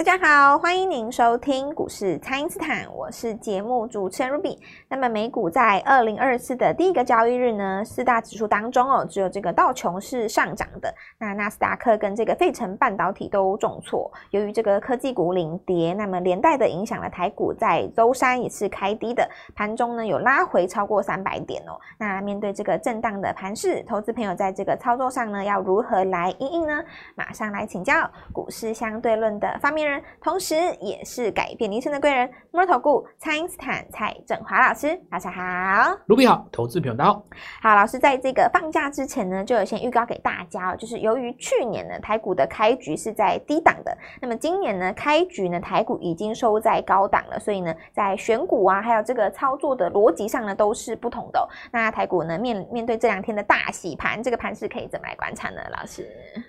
大家好，欢迎您收听股市蔡因斯坦，我是节目主持人 Ruby。那么美股在二零二四的第一个交易日呢，四大指数当中哦，只有这个道琼是上涨的，那纳斯达克跟这个费城半导体都重挫。由于这个科技股领跌，那么连带的影响了台股在周三也是开低的，盘中呢有拉回超过三百点哦。那面对这个震荡的盘势，投资朋友在这个操作上呢要如何来应应呢？马上来请教股市相对论的发明。同时，也是改变人生的贵人——摩尔投顾蔡英斯坦蔡振华老师，大家好，卢比好，投资朋友大家好。好，老师在这个放假之前呢，就有先预告给大家哦，就是由于去年呢台股的开局是在低档的，那么今年呢开局呢台股已经收在高档了，所以呢在选股啊，还有这个操作的逻辑上呢都是不同的哦。那台股呢面面对这两天的大洗盘，这个盘是可以怎么来观察呢？老师，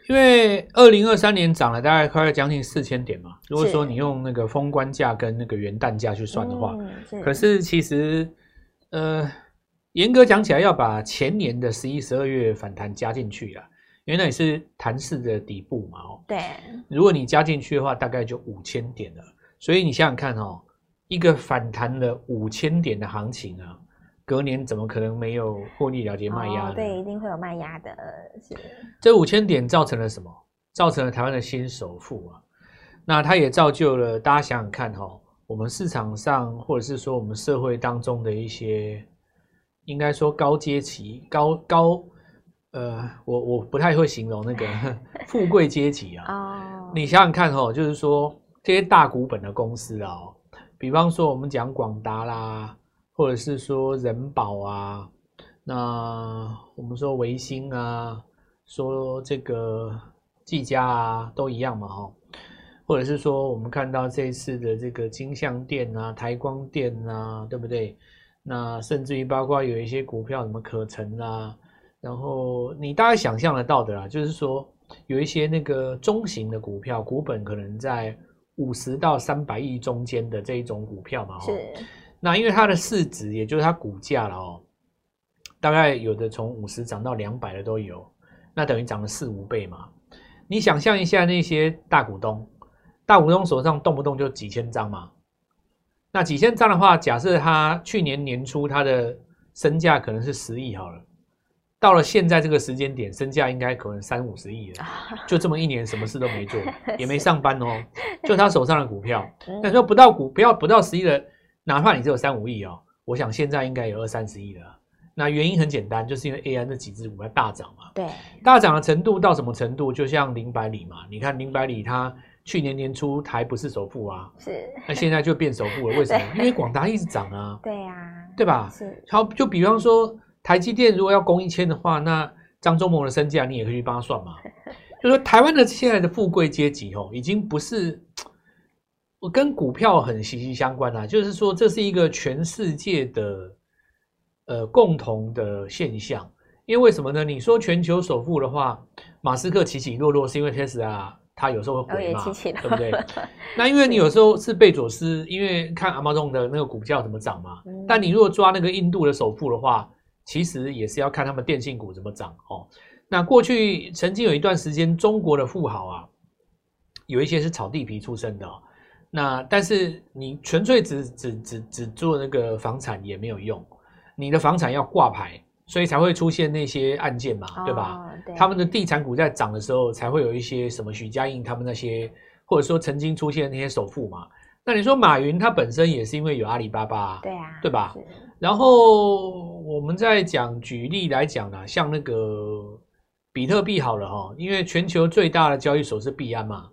因为二零二三年涨了大概快将近四千点嘛。如果说你用那个封关价跟那个元旦价去算的话，是可是其实，呃，严格讲起来，要把前年的十一、十二月反弹加进去啊，因为那也是弹势的底部嘛，哦，对。如果你加进去的话，大概就五千点了。所以你想想看哦，一个反弹了五千点的行情啊，隔年怎么可能没有获利了结卖压？对，一定会有卖压的。是。这五千点造成了什么？造成了台湾的新首富啊。那它也造就了大家想想看哈，我们市场上或者是说我们社会当中的一些，应该说高阶级、高高呃，我我不太会形容那个 富贵阶级啊。你想想看哈，就是说这些大股本的公司啊，比方说我们讲广达啦，或者是说人保啊，那我们说维新啊，说这个技嘉啊，都一样嘛哈。或者是说，我们看到这一次的这个金像电啊、台光电啊，对不对？那甚至于包括有一些股票，什么可成啊，然后你大概想象得到的啦，就是说有一些那个中型的股票，股本可能在五十到三百亿中间的这一种股票嘛。是。那因为它的市值，也就是它股价了哦，大概有的从五十涨到两百的都有，那等于涨了四五倍嘛。你想象一下那些大股东。大股东手上动不动就几千张嘛，那几千张的话，假设他去年年初他的身价可能是十亿好了，到了现在这个时间点，身价应该可能三五十亿了，就这么一年什么事都没做，也没上班哦，就他手上的股票，那说不到股不要不到十亿的，哪怕你只有三五亿哦，我想现在应该有二三十亿了。那原因很简单，就是因为 AI 那几只股票大涨嘛，对，大涨的程度到什么程度？就像林百里嘛，你看林百里他。去年年初台不是首富啊，是，那现在就变首富了，为什么？因为广达一直涨啊，对呀、啊，对吧？是，好，就比方说台积电如果要攻一千的话，那张忠谋的身价你也可以去帮他算嘛。就说台湾的现在的富贵阶级哦，已经不是我跟股票很息息相关啊，就是说这是一个全世界的呃共同的现象。因为为什么呢？你说全球首富的话，马斯克起起落落是因为 Tesla。他有时候会回嘛，对不对？那因为你有时候是贝佐斯，因为看 Amazon 的那个股票怎么涨嘛。但你如果抓那个印度的首富的话，其实也是要看他们电信股怎么涨哦。那过去曾经有一段时间，中国的富豪啊，有一些是炒地皮出身的。那但是你纯粹只只只只做那个房产也没有用，你的房产要挂牌。所以才会出现那些案件嘛，对吧？他们的地产股在涨的时候，才会有一些什么许家印他们那些，或者说曾经出现那些首富嘛。那你说马云他本身也是因为有阿里巴巴，对啊，对吧？然后我们再讲举例来讲呢，像那个比特币好了哈，因为全球最大的交易所是币安嘛，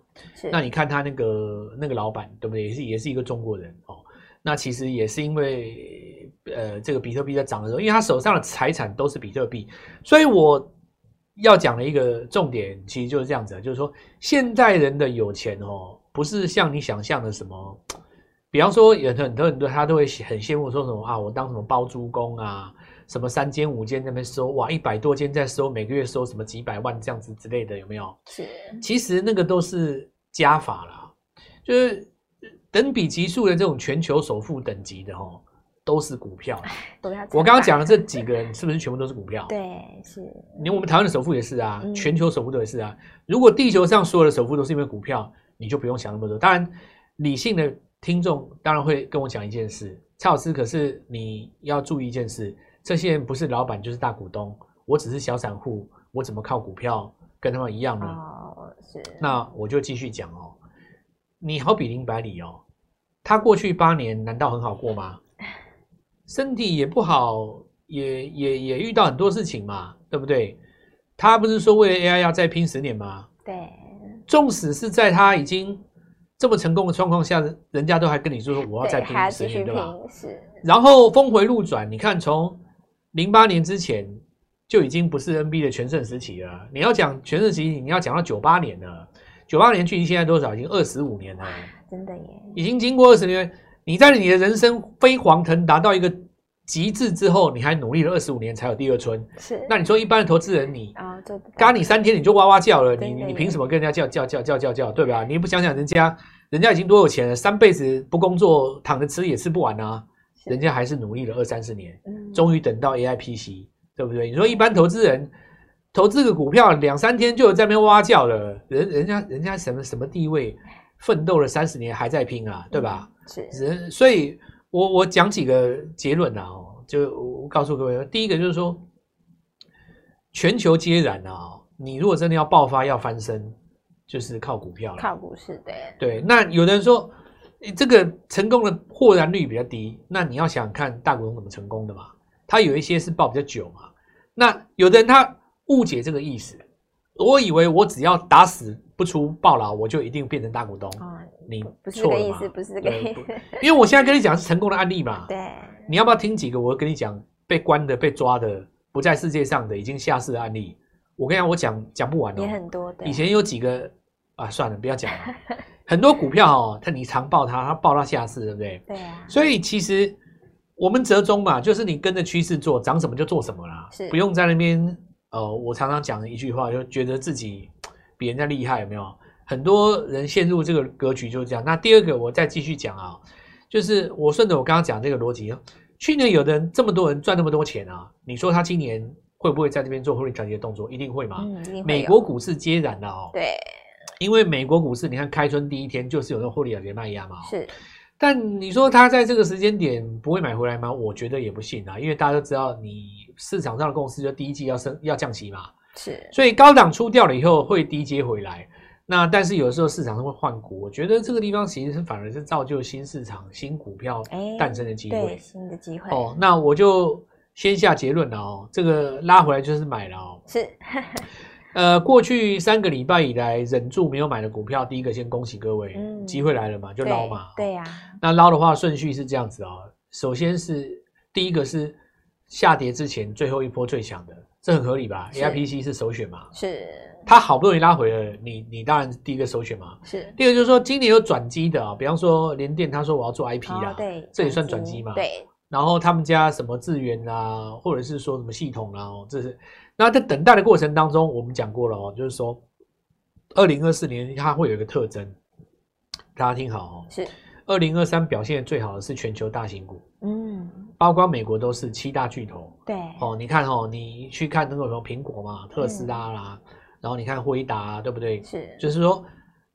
那你看他那个那个老板对不对？也是也是一个中国人哦。那其实也是因为，呃，这个比特币在涨的时候，因为他手上的财产都是比特币，所以我要讲的一个重点，其实就是这样子，就是说，现代人的有钱哦，不是像你想象的什么，比方说，有很多很多他都会很羡慕说什么啊，我当什么包租公啊，什么三间五间那边收，哇，一百多间在收，每个月收什么几百万这样子之类的，有没有？是，其实那个都是加法啦，就是。等比级数的这种全球首富等级的哦，都是股票。我刚刚讲的这几个人是不是全部都是股票？对，是。连我们台湾的首富也是啊，全球首富都也是啊。如果地球上所有的首富都是因为股票，你就不用想那么多。当然，理性的听众当然会跟我讲一件事，蔡老师，可是你要注意一件事，这些人不是老板就是大股东，我只是小散户，我怎么靠股票跟他们一样呢？哦，是。那我就继续讲哦，你好比林百里哦，他过去八年难道很好过吗？身体也不好，也也也遇到很多事情嘛，对不对？他不是说为了 AI 要再拼十年吗？对。纵使是在他已经这么成功的状况下，人家都还跟你说说我要再拼十年，对，对吧？是。然后峰回路转，你看从零八年之前就已经不是 NB 的全盛时期了。你要讲全盛时期，你要讲到九八年了。九八年距离现在多少？已经二十五年了。真的耶！已经经过二十年。你在你的人生飞黄腾达到一个极致之后，你还努力了二十五年才有第二春。是，那你说一般的投资人，你啊，就嘎你三天你就哇哇叫了，你你凭什么跟人家叫叫叫叫叫叫，对吧？你不想想人家，人家已经多有钱了，三辈子不工作躺着吃也吃不完啊，人家还是努力了二三十年，终于等到 AIPC，对不对？你说一般投资人投资个股票两三天就有在那边哇哇叫了，人人家人家什么什么地位，奋斗了三十年还在拼啊，对吧？是，所以我我讲几个结论啊，哦，就我告诉各位，第一个就是说，全球皆然啊，你如果真的要爆发要翻身，就是靠股票了，靠股市的。对，那有的人说，这个成功的获然率比较低，那你要想想看大股东怎么成功的嘛？他有一些是抱比较久嘛，那有的人他误解这个意思，我以为我只要打死不出暴牢，我就一定变成大股东。哦你不是这个意思，不是这个意思。因为我现在跟你讲是成功的案例嘛。对。你要不要听几个？我跟你讲，被关的、被抓的、不在世界上的、已经下市的案例。我跟你讲，我讲讲不完哦。也很多的。以前有几个啊，算了，不要讲了。很多股票哦，它你常抱它，它抱到下市，对不对？对啊。所以其实我们折中嘛，就是你跟着趋势做，涨什么就做什么啦。是。不用在那边呃，我常常讲的一句话，就觉得自己比人家厉害，有没有？很多人陷入这个格局就是这样。那第二个，我再继续讲啊，就是我顺着我刚刚讲这个逻辑啊。去年有的人这么多人赚那么多钱啊，你说他今年会不会在这边做获利调节的动作？一定会吗？美国股市皆然的哦。对。因为美国股市，你看开春第一天就是有那种获利调节卖压嘛。是。但你说他在这个时间点不会买回来吗？我觉得也不信啊，因为大家都知道，你市场上的共识就第一季要升要降息嘛。是。所以高档出掉了以后会低接回来。那但是有的时候市场上会换股，我觉得这个地方其实是反而是造就新市场、新股票诞生的机会，欸、对新的机会哦。那我就先下结论了哦，这个拉回来就是买了哦。是，呃，过去三个礼拜以来忍住没有买的股票，第一个先恭喜各位，嗯，机会来了嘛，就捞嘛。对呀、啊。那捞的话顺序是这样子哦，首先是第一个是下跌之前最后一波最强的，这很合理吧？AIPC 是首选嘛？是。它好不容易拉回了，你你当然第一个首选嘛。是。第二个就是说，今年有转机的啊，比方说联电，他说我要做 IP 啦，哦、对，这也算转机嘛。对。然后他们家什么资源啊，或者是说什么系统啊，这是。那在等待的过程当中，我们讲过了哦，就是说，二零二四年它会有一个特征，大家听好哦。是。二零二三表现最好的是全球大型股，嗯，包括美国都是七大巨头。对。哦，你看哦，你去看那个什么苹果嘛，特斯拉啦。嗯然后你看辉达、啊，对不对？是，就是说，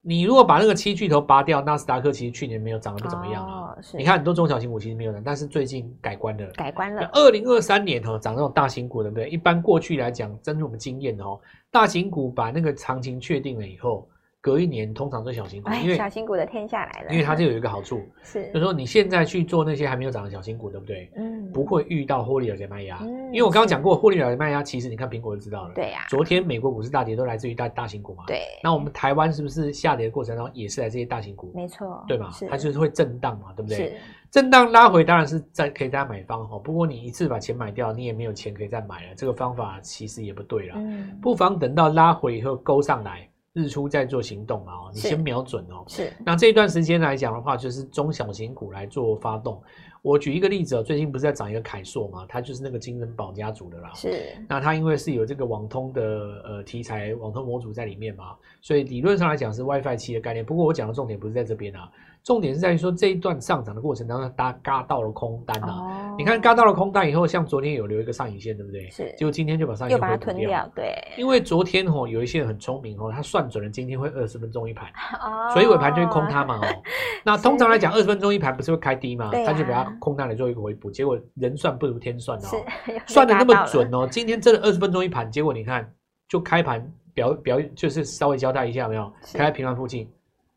你如果把那个七巨头拔掉，纳斯达克其实去年没有涨得不怎么样啊。哦、是，你看很多中小型股其实没有涨，但是最近改观了。改观了。二零二三年哈、哦，涨那种大型股，对不对？一般过去来讲，根据我们经验的哦，大型股把那个行情确定了以后。隔一年通常做小型股，因为小型股的天下来了。因为它就有一个好处，是就是说你现在去做那些还没有涨的小型股，对不对？嗯，不会遇到获利了结卖压。嗯，因为我刚刚讲过，获利了结卖压，其实你看苹果就知道了。对呀。昨天美国股市大跌都来自于大大型股嘛。对。那我们台湾是不是下跌的过程当中也是来这些大型股？没错。对嘛？它就是会震荡嘛，对不对？是。震荡拉回当然是在可以大家买方哈，不过你一次把钱买掉，你也没有钱可以再买了。这个方法其实也不对了。嗯。不妨等到拉回以后勾上来。日出再做行动嘛，哦，你先瞄准哦。是。那这一段时间来讲的话，就是中小型股来做发动。我举一个例子哦，最近不是在涨一个凯硕嘛，它就是那个金人宝家族的啦。是。那它因为是有这个网通的呃题材，网通模组在里面嘛，所以理论上来讲是 WiFi 七的概念。不过我讲的重点不是在这边啊。重点是在于说这一段上涨的过程当中，大家嘎到了空单啊！哦、你看嘎到了空单以后，像昨天有留一个上影线，对不对？是。结果今天就把上影线又把它吞掉，对。因为昨天哦，有一些人很聪明哦，他算准了今天会二十分钟一盘，哦、所以尾盘就会空它嘛哦。那通常来讲，二十分钟一盘不是会开低嘛？他就把它空单来做一个回补。结果人算不如天算哦，算的那么准哦。今天真的二十分钟一盘，结果你看就开盘表表就是稍微交代一下没有？开在平盘附近。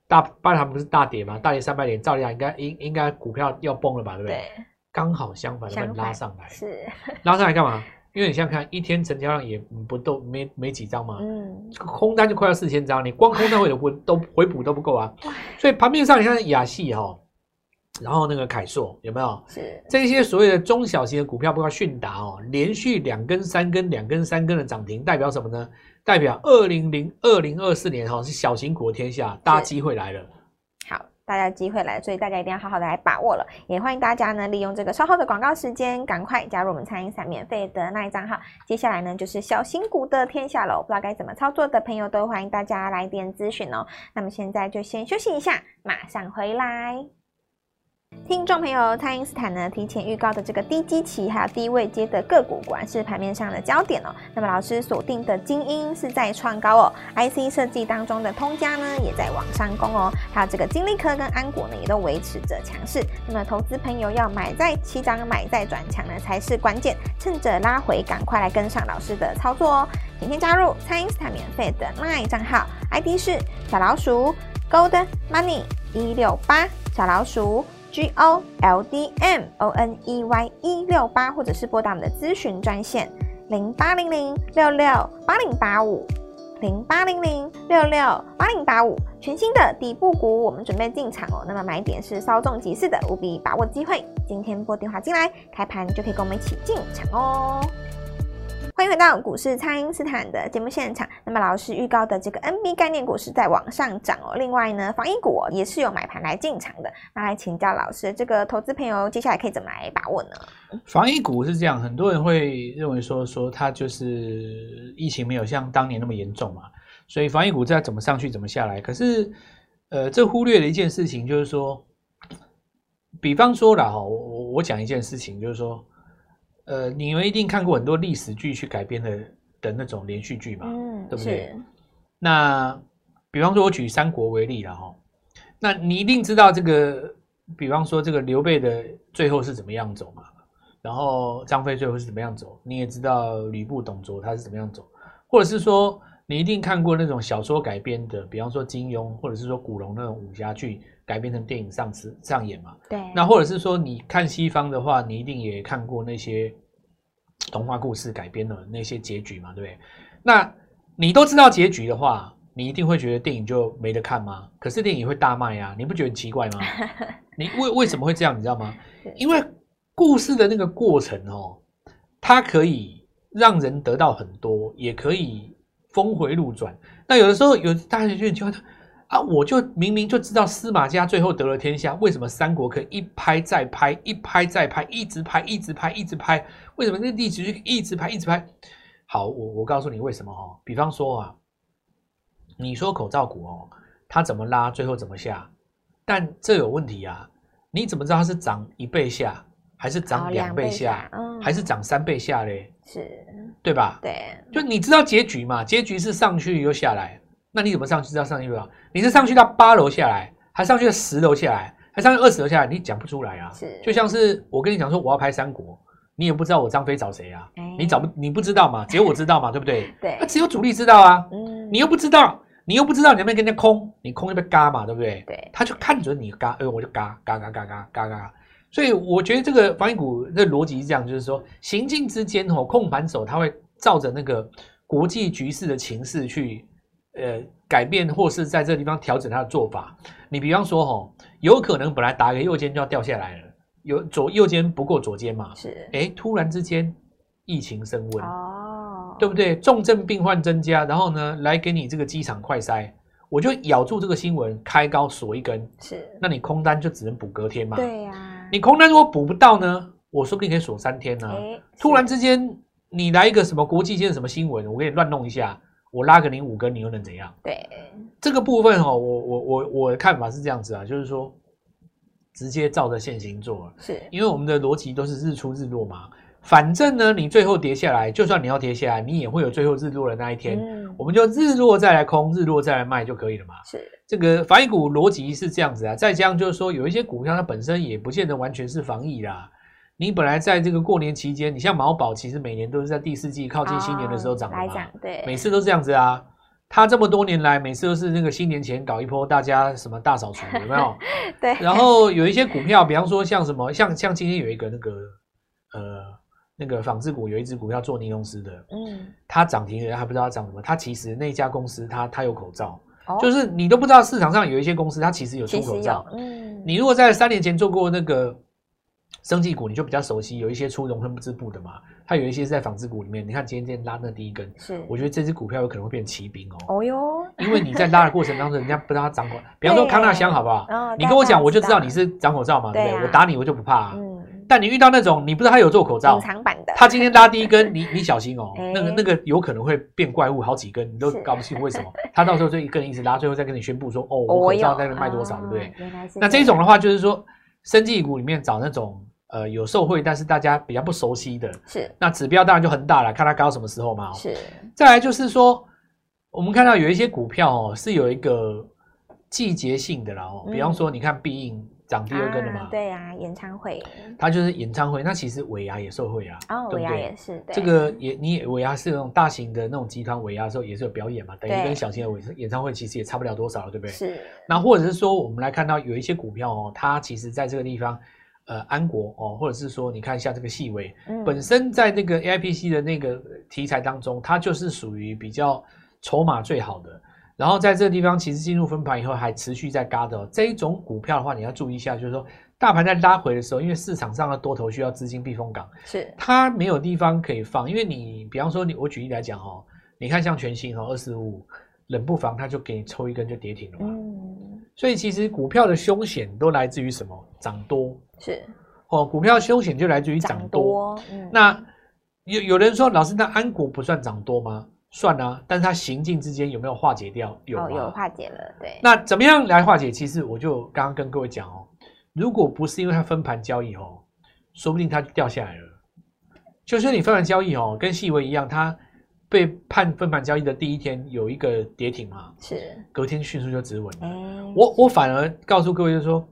大八堂不是大跌嘛？大跌三百点，照理讲应该应应该股票要崩了吧，对不对？对，刚好相反，把你拉上来。是 拉上来干嘛？因为你想想看，一天成交量也不都没没几张嘛，嗯，空单就快要四千张，你光空单回补 都回补都不够啊。所以盘面上你看亚系哈，然后那个凯硕有没有？是这些所谓的中小型的股票，包括迅达哦，连续两根、三根、两根、三根的涨停，代表什么呢？代表二零零二零二四年哈是小型股的天下，大家机会来了。大家机会来，所以大家一定要好好的来把握了。也欢迎大家呢利用这个稍后的广告时间，赶快加入我们餐饮闪免费的那一账号。接下来呢就是小型股的天下了，不知道该怎么操作的朋友都欢迎大家来电咨询哦。那么现在就先休息一下，马上回来。听众朋友，蔡因斯坦呢提前预告的这个低基期还有低位接的个股，果然是盘面上的焦点哦。那么老师锁定的精英是在创高哦，IC 设计当中的通家呢也在往上攻哦，还有这个金力科跟安国呢也都维持着强势。那么投资朋友要买在起涨，买在转强呢才是关键，趁着拉回赶快来跟上老师的操作哦。请先加入蔡因斯坦免费的 LINE 账号，ID 是小老鼠 Gold Money 一六八小老鼠。G O L D M O N E Y 一六八，或者是拨打我们的咨询专线零八零零六六八零八五零八零零六六八零八五，全新的底部股，我们准备进场哦。那么买点是稍纵即逝的，务必把握机会。今天拨电话进来，开盘就可以跟我们一起进场哦。欢迎回到股市，蔡因斯坦的节目现场。那么老师预告的这个 NB 概念股是在往上涨哦。另外呢，防疫股也是有买盘来进场的。那来请教老师，这个投资朋友接下来可以怎么来把握呢？防疫股是这样，很多人会认为说说它就是疫情没有像当年那么严重嘛，所以防疫股再怎么上去怎么下来。可是呃，这忽略了一件事情，就是说，比方说了哈，我我我讲一件事情，就是说。呃，你们一定看过很多历史剧去改编的的那种连续剧嘛，嗯，对不对？那比方说，我举三国为例了哈，那你一定知道这个，比方说这个刘备的最后是怎么样走嘛，然后张飞最后是怎么样走，你也知道吕布、董卓他是怎么样走，或者是说你一定看过那种小说改编的，比方说金庸，或者是说古龙那种武侠剧。改编成电影上次上演嘛？对。那或者是说，你看西方的话，你一定也看过那些童话故事改编的那些结局嘛？对不对？那你都知道结局的话，你一定会觉得电影就没得看吗？可是电影会大卖啊，你不觉得很奇怪吗？你为为什么会这样？你知道吗？因为故事的那个过程哦，它可以让人得到很多，也可以峰回路转。那有的时候有大家就觉得。啊！我就明明就知道司马家最后得了天下，为什么三国可以一拍再拍，一拍再拍，一直拍，一直拍，一直拍？为什么那历史剧一直拍，一直拍？好，我我告诉你为什么哦。比方说啊，你说口罩股哦，它怎么拉，最后怎么下？但这有问题啊！你怎么知道它是涨一倍下，还是涨两倍下，嗯、还是涨三倍下嘞？是，对吧？对，就你知道结局嘛？结局是上去又下来。那你怎么上去？知道上去吧？你是上去到八楼下来，还上去到十楼下来，还上去二十楼下来？你讲不出来啊！是，就像是我跟你讲说我要拍三国，你也不知道我张飞找谁啊？欸、你找不你不知道嘛？只有我知道嘛？对不对？对，那只有主力知道啊。嗯，你又不知道，你又不知道你能不能跟人家空，你空就被嘎嘛，对不对？对，他就看准你嘎，哎，我就嘎嘎嘎嘎嘎嘎嘎。所以我觉得这个防疫股的逻辑是这样，就是说行进之间哦，控盘手他会照着那个国际局势的情势去。呃，改变或是在这个地方调整他的做法。你比方说，吼，有可能本来打一个右肩就要掉下来了，有左右肩不过左肩嘛，是，哎，突然之间疫情升温，哦，对不对？重症病患增加，然后呢，来给你这个机场快筛，我就咬住这个新闻开高锁一根，是，那你空单就只能补隔天嘛，对呀。你空单如果补不到呢，我说不定可以锁三天呢、突然之间你来一个什么国际间的什么新闻，我给你乱弄一下，我拉个零五根，你又能怎样？对，这个部分哦，我我我我的看法是这样子啊，就是说直接照着现行做，是因为我们的逻辑都是日出日落嘛。反正呢，你最后跌下来，就算你要跌下来，你也会有最后日落的那一天。嗯、我们就日落再来空，日落再来卖就可以了嘛。是这个防疫股逻辑是这样子啊。再加上就是说，有一些股票它本身也不见得完全是防疫啦。你本来在这个过年期间，你像毛宝，其实每年都是在第四季靠近新年的时候涨的嘛。来对，每次都是这样子啊。它这么多年来，每次都是那个新年前搞一波，大家什么大扫除，有没有？对。然后有一些股票，比方说像什么，像像今天有一个那个呃。那个纺织股有一只股票做尼龙丝的，嗯，它涨停了，还不知道它涨什么。它其实那家公司它它有口罩，哦、就是你都不知道市场上有一些公司它其实有出口罩。嗯，你如果在三年前做过那个生技股，你就比较熟悉，有一些出熔喷织布的嘛，它有一些是在纺织股里面。你看今天拉那第一根，是，我觉得这只股票有可能会变骑兵哦。哦哟，因为你在拉的过程当中，人家不知道它涨口，比方说康纳香好不好？哦、你跟我讲，我就知道你是涨口罩嘛，对不对？啊、我打你我就不怕、啊。嗯。但你遇到那种你不知道他有做口罩，隐藏版的，他今天拉第一根，你 你小心哦，那个那个有可能会变怪物，好几根你都搞不清为什么，他到时候就一根一直拉，最后再跟你宣布说，哦，我口罩在那卖多少，对不对？那这种的话就是说，生技股里面找那种呃有受惠，但是大家比较不熟悉的，是。那指标当然就很大了，看它高什么时候嘛。是，再来就是说，我们看到有一些股票哦是有一个季节性的啦哦，比方说你看必应。涨第二根了嘛？啊、对啊，演唱会，它就是演唱会。那其实尾牙也受惠啊，哦，尾牙也是。对，这个也你也尾牙是那种大型的那种集团尾牙的时候也是有表演嘛，等于跟小型的尾演唱会其实也差不了多少了，对不对？是。那或者是说，我们来看到有一些股票哦，它其实在这个地方，呃，安国哦，或者是说，你看一下这个细微，嗯、本身在那个 AIPC 的那个题材当中，它就是属于比较筹码最好的。然后在这个地方，其实进入分盘以后还持续在嘎的这一种股票的话，你要注意一下，就是说大盘在拉回的时候，因为市场上的多头需要资金避风港，是它没有地方可以放。因为你比方说你我举例来讲哦，你看像全新哦二四五五，冷不防它就给你抽一根就跌停了嘛。嗯，所以其实股票的凶险都来自于什么？涨多是哦，股票凶险就来自于涨多。多嗯，那有有人说老师，那安国不算涨多吗？算啊，但是它行进之间有没有化解掉？有、哦，有化解了。对，那怎么样来化解？其实我就刚刚跟各位讲哦，如果不是因为它分盘交易哦，说不定它就掉下来了。就是你分盘交易哦，跟细微一样，它被判分盘交易的第一天有一个跌停嘛，是隔天迅速就止稳了。嗯、我我反而告诉各位就是说，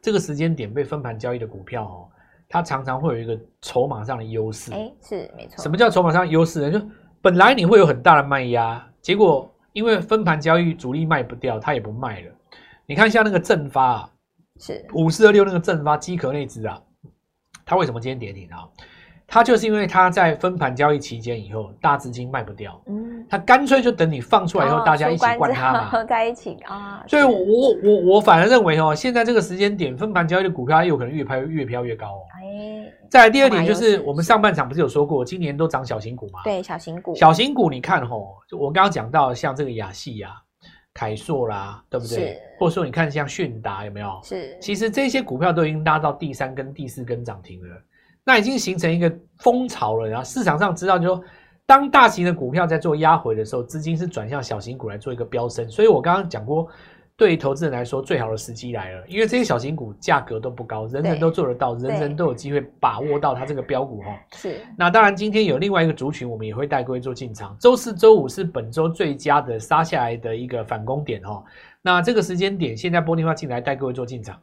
这个时间点被分盘交易的股票哦，它常常会有一个筹码上的优势。哎，是没错。什么叫筹码上的优势呢？就本来你会有很大的卖压，结果因为分盘交易主力卖不掉，他也不卖了。你看一下那个正发啊，是五四二六那个正发机壳那只啊，它为什么今天跌停啊？它就是因为它在分盘交易期间以后，大资金卖不掉，嗯，它干脆就等你放出来以后，大家一起灌它嘛，在一起啊。所以我我我反而认为哦，现在这个时间点分盘交易的股票，它有可能越拍越飘越高哦。哎，再来第二点就是，我们上半场不是有说过，今年都涨小型股吗？对，小型股，小型股，你看哦，就我刚刚讲到像这个亚细亚、凯硕啦，对不对？或者说你看像迅达有没有？是。其实这些股票都已经拉到第三根、第四根涨停了。那已经形成一个风潮了，然后市场上知道，就说当大型的股票在做压回的时候，资金是转向小型股来做一个飙升。所以我刚刚讲过，对于投资人来说，最好的时机来了，因为这些小型股价格都不高，人人都做得到，人人都有机会把握到它这个标股哈。是。那当然，今天有另外一个族群，我们也会带各位做进场。周四、周五是本周最佳的杀下来的一个反攻点哈。那这个时间点，现在拨电话进来带各位做进场。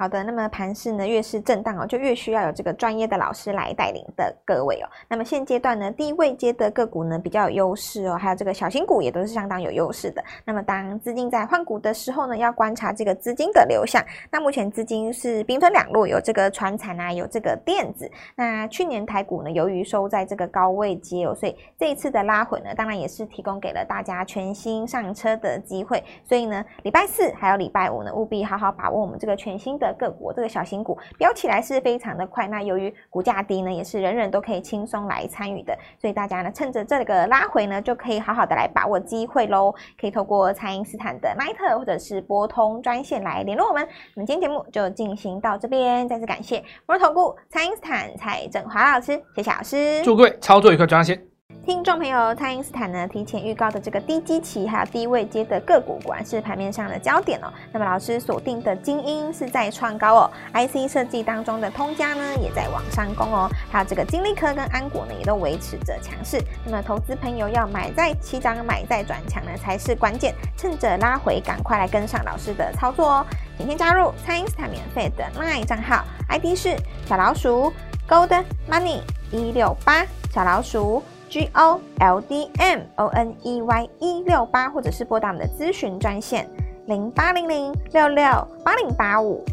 好的，那么盘势呢越是震荡哦，就越需要有这个专业的老师来带领的各位哦。那么现阶段呢，低位阶的个股呢比较有优势哦，还有这个小型股也都是相当有优势的。那么当资金在换股的时候呢，要观察这个资金的流向。那目前资金是兵分两路，有这个船产啊，有这个电子。那去年台股呢，由于收在这个高位接哦，所以这一次的拉回呢，当然也是提供给了大家全新上车的机会。所以呢，礼拜四还有礼拜五呢，务必好好把握我们这个全新的。的个股，这个小型股飙起来是非常的快。那由于股价低呢，也是人人都可以轻松来参与的，所以大家呢，趁着这个拉回呢，就可以好好的来把握机会喽。可以透过蔡因斯坦的 Line 或者是拨通专线来联络我们。那么今天节目就进行到这边，再次感谢摩尔投顾蔡因斯坦蔡振华老师，谢谢老师，祝各位操作愉快，赚钱。听众朋友，蔡因斯坦呢提前预告的这个低基期还有低位接的个股，果然是盘面上的焦点哦。那么老师锁定的精英是在创高哦，IC 设计当中的通家呢也在往上攻哦，还有这个金力科跟安国呢也都维持着强势。那么投资朋友要买在起涨，买在转强呢才是关键，趁着拉回赶快来跟上老师的操作哦。今天加入蔡因斯坦免费的 LINE 账号，ID 是小老鼠 Gold Money 一六八小老鼠。G O L D M O N E Y 一六八，或者是拨打我们的咨询专线零八零零六六八零八五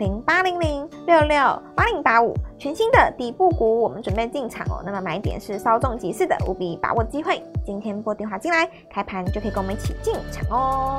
零八零零六六八零八五，全新的底部股，我们准备进场哦。那么买点是稍纵即逝的，务必把握机会。今天拨电话进来，开盘就可以跟我们一起进场哦。